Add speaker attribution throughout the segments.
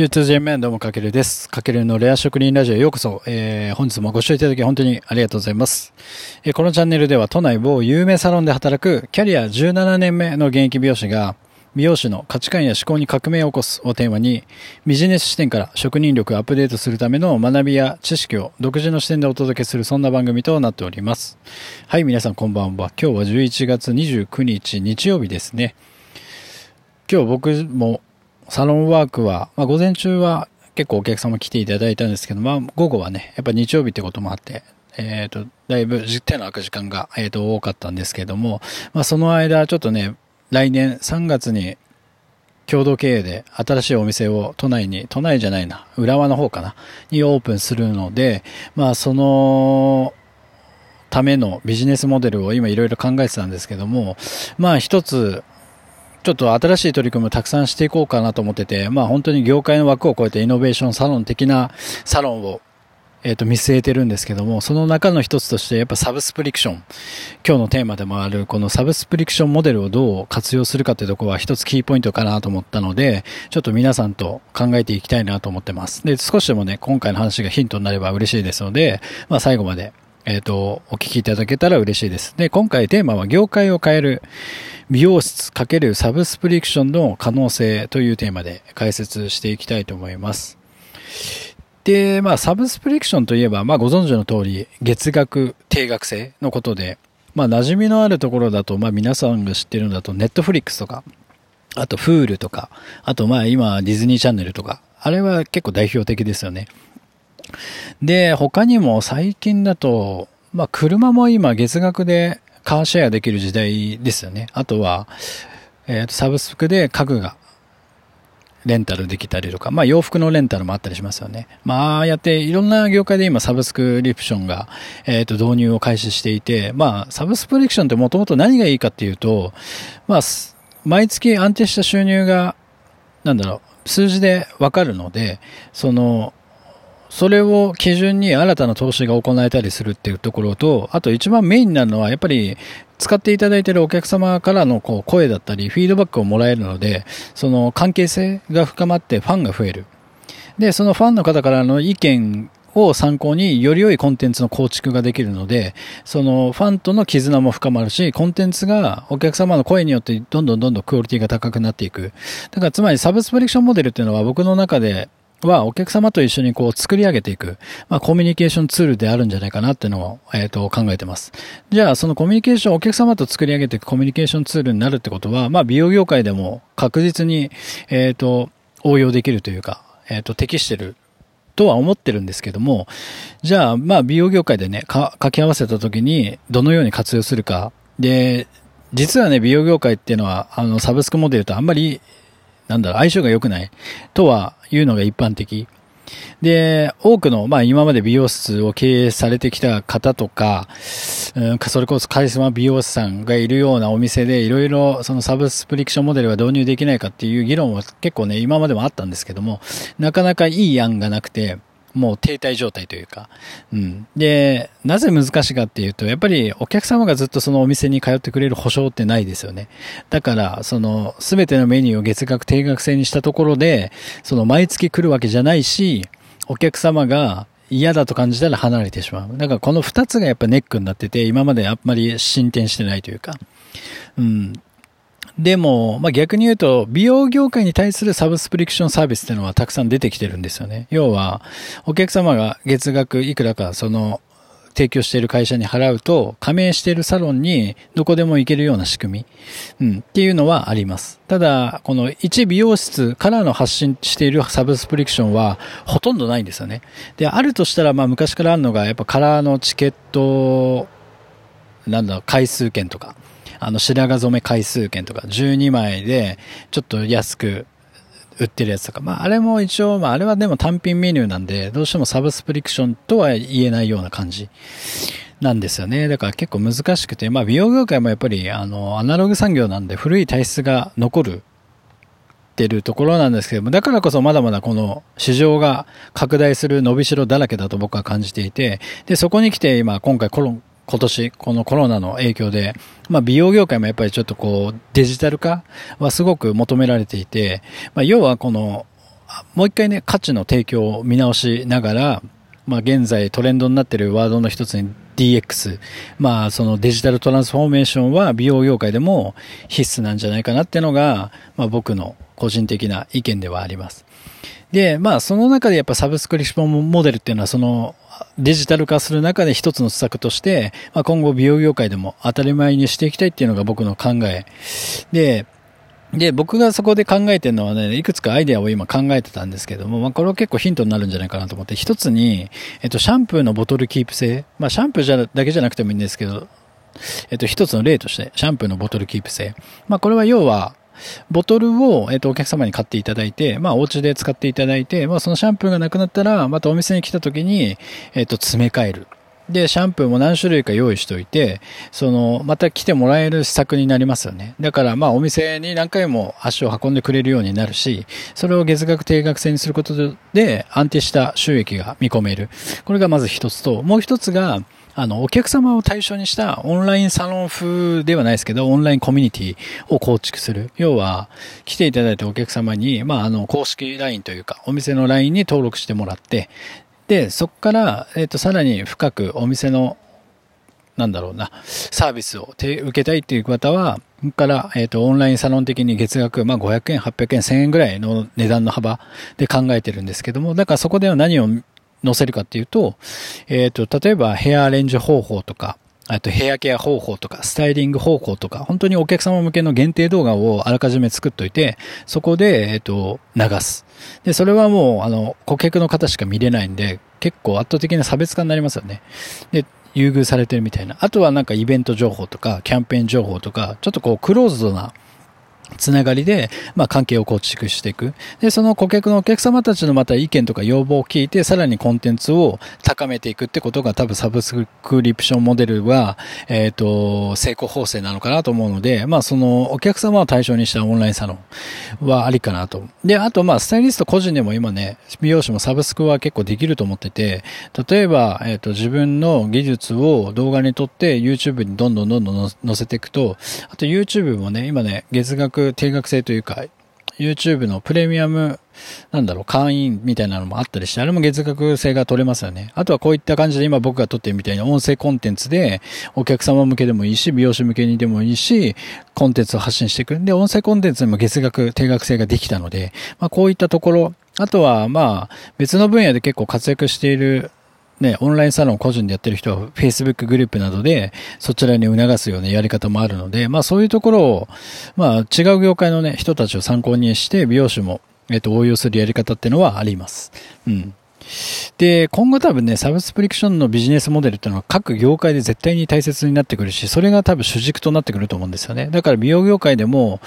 Speaker 1: Q2J メンどうもかけるです。かけるのレア職人ラジオへようこそ。えー、本日もご視聴いただき本当にありがとうございます。えー、このチャンネルでは都内某有名サロンで働くキャリア17年目の現役美容師が美容師の価値観や思考に革命を起こすをテーマにビジネス視点から職人力をアップデートするための学びや知識を独自の視点でお届けするそんな番組となっております。はい、皆さんこんばんは。今日は11月29日日曜日ですね。今日僕もサロンワークは、まあ、午前中は結構お客様来ていただいたんですけど、まあ、午後はね、やっぱ日曜日ってこともあって、えっ、ー、と、だいぶ手の空く時間が、えっ、ー、と、多かったんですけども、まあ、その間、ちょっとね、来年3月に共同経営で新しいお店を都内に、都内じゃないな、浦和の方かな、にオープンするので、まあ、その、ためのビジネスモデルを今いろいろ考えてたんですけども、まあ一つちょっと新しい取り組みをたくさんしていこうかなと思ってて、まあ本当に業界の枠を超えてイノベーションサロン的なサロンをえっ、ー、と、見据えてるんですけども、その中の一つとして、やっぱサブスプリクション。今日のテーマでもある、このサブスプリクションモデルをどう活用するかというところは一つキーポイントかなと思ったので、ちょっと皆さんと考えていきたいなと思ってます。で、少しでもね、今回の話がヒントになれば嬉しいですので、まあ最後まで、えっ、ー、と、お聞きいただけたら嬉しいです。で、今回テーマは業界を変える、美容室×サブスプリクションの可能性というテーマで解説していきたいと思います。で、まあ、サブスプリクションといえば、まあ、ご存知の通り、月額、定額制のことで、まあ、馴染みのあるところだと、まあ、皆さんが知ってるのだと、ネットフリックスとか、あと、フールとか、あと、まあ、今、ディズニーチャンネルとか、あれは結構代表的ですよね。で、他にも最近だと、まあ、車も今、月額でカーシェアできる時代ですよね。あとは、えっ、ー、と、サブスクで家具がレンタルできたりとか、まあ洋服のレンタルもあったりしますよね。まあやっていろんな業界で今サブスクリプションが、えっ、ー、と導入を開始していて、まあサブスクリプションってもともと何がいいかっていうと、まあ毎月安定した収入が、なんだろう、数字でわかるので、その、それを基準に新たな投資が行えたりするっていうところと、あと一番メインになるのは、やっぱり使っていただいているお客様からのこう声だったり、フィードバックをもらえるので、その関係性が深まってファンが増える。で、そのファンの方からの意見を参考により良いコンテンツの構築ができるので、そのファンとの絆も深まるし、コンテンツがお客様の声によってどんどんどんどんクオリティが高くなっていく。だからつまりサブスプリクションモデルっていうのは僕の中ではお客様と一緒にこう作り上げていく、まあ、コミュニケーションツールであるんじゃないかなっていうのを、えっ、ー、と、考えてます。じゃあ、そのコミュニケーション、お客様と作り上げていくコミュニケーションツールになるってことは、まあ、美容業界でも確実に、えっ、ー、と、応用できるというか、えっ、ー、と、適してるとは思ってるんですけども、じゃあ、まあ、美容業界でね、か、掛け合わせた時に、どのように活用するか。で、実はね、美容業界っていうのは、あの、サブスクモデルとあんまりなんだろ、相性が良くないとは言うのが一般的。で、多くの、まあ今まで美容室を経営されてきた方とか、うん、それこそカリスマ美容師さんがいるようなお店でいろいろそのサブスプリクションモデルは導入できないかっていう議論は結構ね、今までもあったんですけども、なかなかいい案がなくて、もう停滞状態というか。うん。で、なぜ難しいかっていうと、やっぱりお客様がずっとそのお店に通ってくれる保証ってないですよね。だから、その、すべてのメニューを月額定額制にしたところで、その毎月来るわけじゃないし、お客様が嫌だと感じたら離れてしまう。だからこの二つがやっぱネックになってて、今まであんまり進展してないというか。うん。でも、まあ、逆に言うと、美容業界に対するサブスプリクションサービスっていうのはたくさん出てきてるんですよね。要は、お客様が月額いくらか、その、提供している会社に払うと、加盟しているサロンにどこでも行けるような仕組み、うん、っていうのはあります。ただ、この一美容室からの発信しているサブスプリクションはほとんどないんですよね。で、あるとしたら、まあ昔からあるのが、やっぱカラーのチケット、なんだ、回数券とか、あの白髪染め回数券とか12枚でちょっと安く売ってるやつとか、まあ、あれも一応、まあ、あれはでも単品メニューなんで、どうしてもサブスプリクションとは言えないような感じなんですよね。だから結構難しくて、まあ、美容業界もやっぱり、あの、アナログ産業なんで古い体質が残るってるところなんですけども、だからこそまだまだこの市場が拡大する伸びしろだらけだと僕は感じていて、で、そこに来て今、今回コロ今年、このコロナの影響で、まあ、美容業界もやっぱりちょっとこう、デジタル化はすごく求められていて、まあ、要はこの、もう一回ね、価値の提供を見直しながら、まあ、現在トレンドになっているワードの一つに DX。まあ、そのデジタルトランスフォーメーションは美容業界でも必須なんじゃないかなっていうのが、まあ、僕の個人的な意見ではあります。で、まあ、その中でやっぱサブスクリプションモデルっていうのは、その、デジタル化する中で一つの施策として、まあ、今後美容業界でも当たり前にしていきたいっていうのが僕の考え。で、で、僕がそこで考えてるのはね、いくつかアイデアを今考えてたんですけども、まあ、これは結構ヒントになるんじゃないかなと思って、一つに、えっと、シャンプーのボトルキープ性。まあ、シャンプーじゃだけじゃなくてもいいんですけど、えっと、一つの例として、シャンプーのボトルキープ性。まあ、これは要は、ボトルを、えっと、お客様に買っていただいて、まあ、お家で使っていただいて、まあ、そのシャンプーがなくなったら、またお店に来た時に、えっと、詰め替える。で、シャンプーも何種類か用意しておいて、その、また来てもらえる施策になりますよね。だから、まあ、お店に何回も足を運んでくれるようになるし、それを月額定額制にすることで、安定した収益が見込める。これがまず一つと、もう一つが、あの、お客様を対象にしたオンラインサロン風ではないですけど、オンラインコミュニティを構築する。要は、来ていただいたお客様に、まあ、あの、公式 LINE というか、お店の LINE に登録してもらって、で、そこから、えっ、ー、と、さらに深くお店の、なんだろうな、サービスを受けたいっていう方は、そこから、えっ、ー、と、オンラインサロン的に月額、まあ、500円、800円、1000円ぐらいの値段の幅で考えてるんですけども、だからそこでは何を載せるかっていうと、えっ、ー、と、例えばヘアアレンジ方法とか、あとヘアケア方法とか、スタイリング方法とか、本当にお客様向けの限定動画をあらかじめ作っといて、そこで、えっと、流す。で、それはもう、あの、顧客の方しか見れないんで、結構圧倒的な差別化になりますよね。で、優遇されてるみたいな。あとはなんかイベント情報とか、キャンペーン情報とか、ちょっとこう、クローズドな、つながりで、まあ、関係を構築していく。で、その顧客のお客様たちのまた意見とか要望を聞いて、さらにコンテンツを高めていくってことが多分サブスクリプションモデルは、えっ、ー、と、成功法制なのかなと思うので、まあ、そのお客様を対象にしたオンラインサロンはありかなと。で、あと、まあ、スタイリスト個人でも今ね、美容師もサブスクは結構できると思ってて、例えば、えっ、ー、と、自分の技術を動画に撮って YouTube にどんどんどんどん載せていくと、あと YouTube もね、今ね、月額定額制というか、YouTube のプレミアム、なんだろう、会員みたいなのもあったりして、あれも月額制が取れますよね。あとはこういった感じで今僕が撮ってるみたいな音声コンテンツで、お客様向けでもいいし、美容師向けにでもいいし、コンテンツを発信していく。で、音声コンテンツにも月額、定額制ができたので、まあこういったところ、あとはまあ別の分野で結構活躍しているね、オンラインサロン個人でやってる人は Facebook グループなどでそちらに促すようなやり方もあるので、まあそういうところを、まあ違う業界のね、人たちを参考にして美容師も、えっと、応用するやり方っていうのはあります。うん。で、今後多分ね、サブスプリクションのビジネスモデルっていうのは各業界で絶対に大切になってくるし、それが多分主軸となってくると思うんですよね。だから美容業界でも、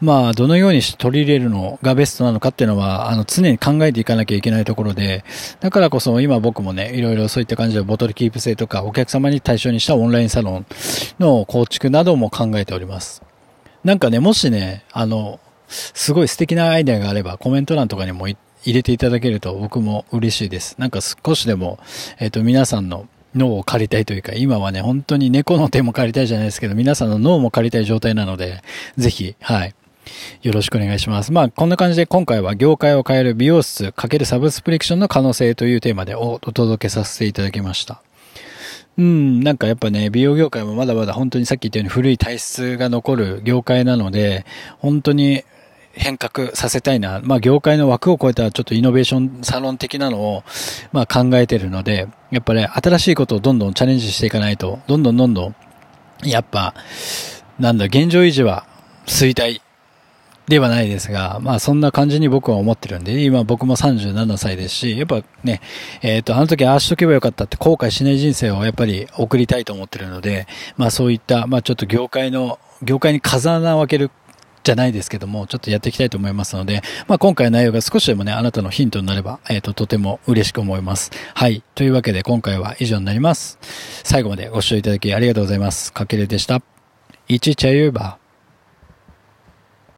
Speaker 1: まあ、どのようにして取り入れるのがベストなのかっていうのは、あの、常に考えていかなきゃいけないところで、だからこそ今僕もね、いろいろそういった感じでボトルキープ制とか、お客様に対象にしたオンラインサロンの構築なども考えております。なんかね、もしね、あの、すごい素敵なアイデアがあればコメント欄とかにも言って入れていただけると僕も嬉しいです。なんか少しでも、えっ、ー、と、皆さんの脳を借りたいというか、今はね、本当に猫の手も借りたいじゃないですけど、皆さんの脳も借りたい状態なので、ぜひ、はい。よろしくお願いします。まあ、こんな感じで今回は業界を変える美容室×サブスプリクションの可能性というテーマでお届けさせていただきました。うん、なんかやっぱね、美容業界もまだまだ本当にさっき言ったように古い体質が残る業界なので、本当に変革させたいな。まあ、業界の枠を超えたちょっとイノベーションサロン的なのを、まあ、考えてるので、やっぱり、新しいことをどんどんチャレンジしていかないと、どんどんどんどん、やっぱ、なんだ、現状維持は衰退ではないですが、まあそんな感じに僕は思ってるんで、今僕も37歳ですし、やっぱね、えっ、ー、と、あの時ああしとけばよかったって後悔しない人生をやっぱり送りたいと思ってるので、まあそういった、まあちょっと業界の、業界に風穴を開けるじゃないですけども、ちょっとやっていきたいと思いますので、まあ、今回の内容が少しでもね、あなたのヒントになれば、えっ、ー、と、とても嬉しく思います。はい。というわけで今回は以上になります。最後までご視聴いただきありがとうございます。かけるでした。いちちゃゆば。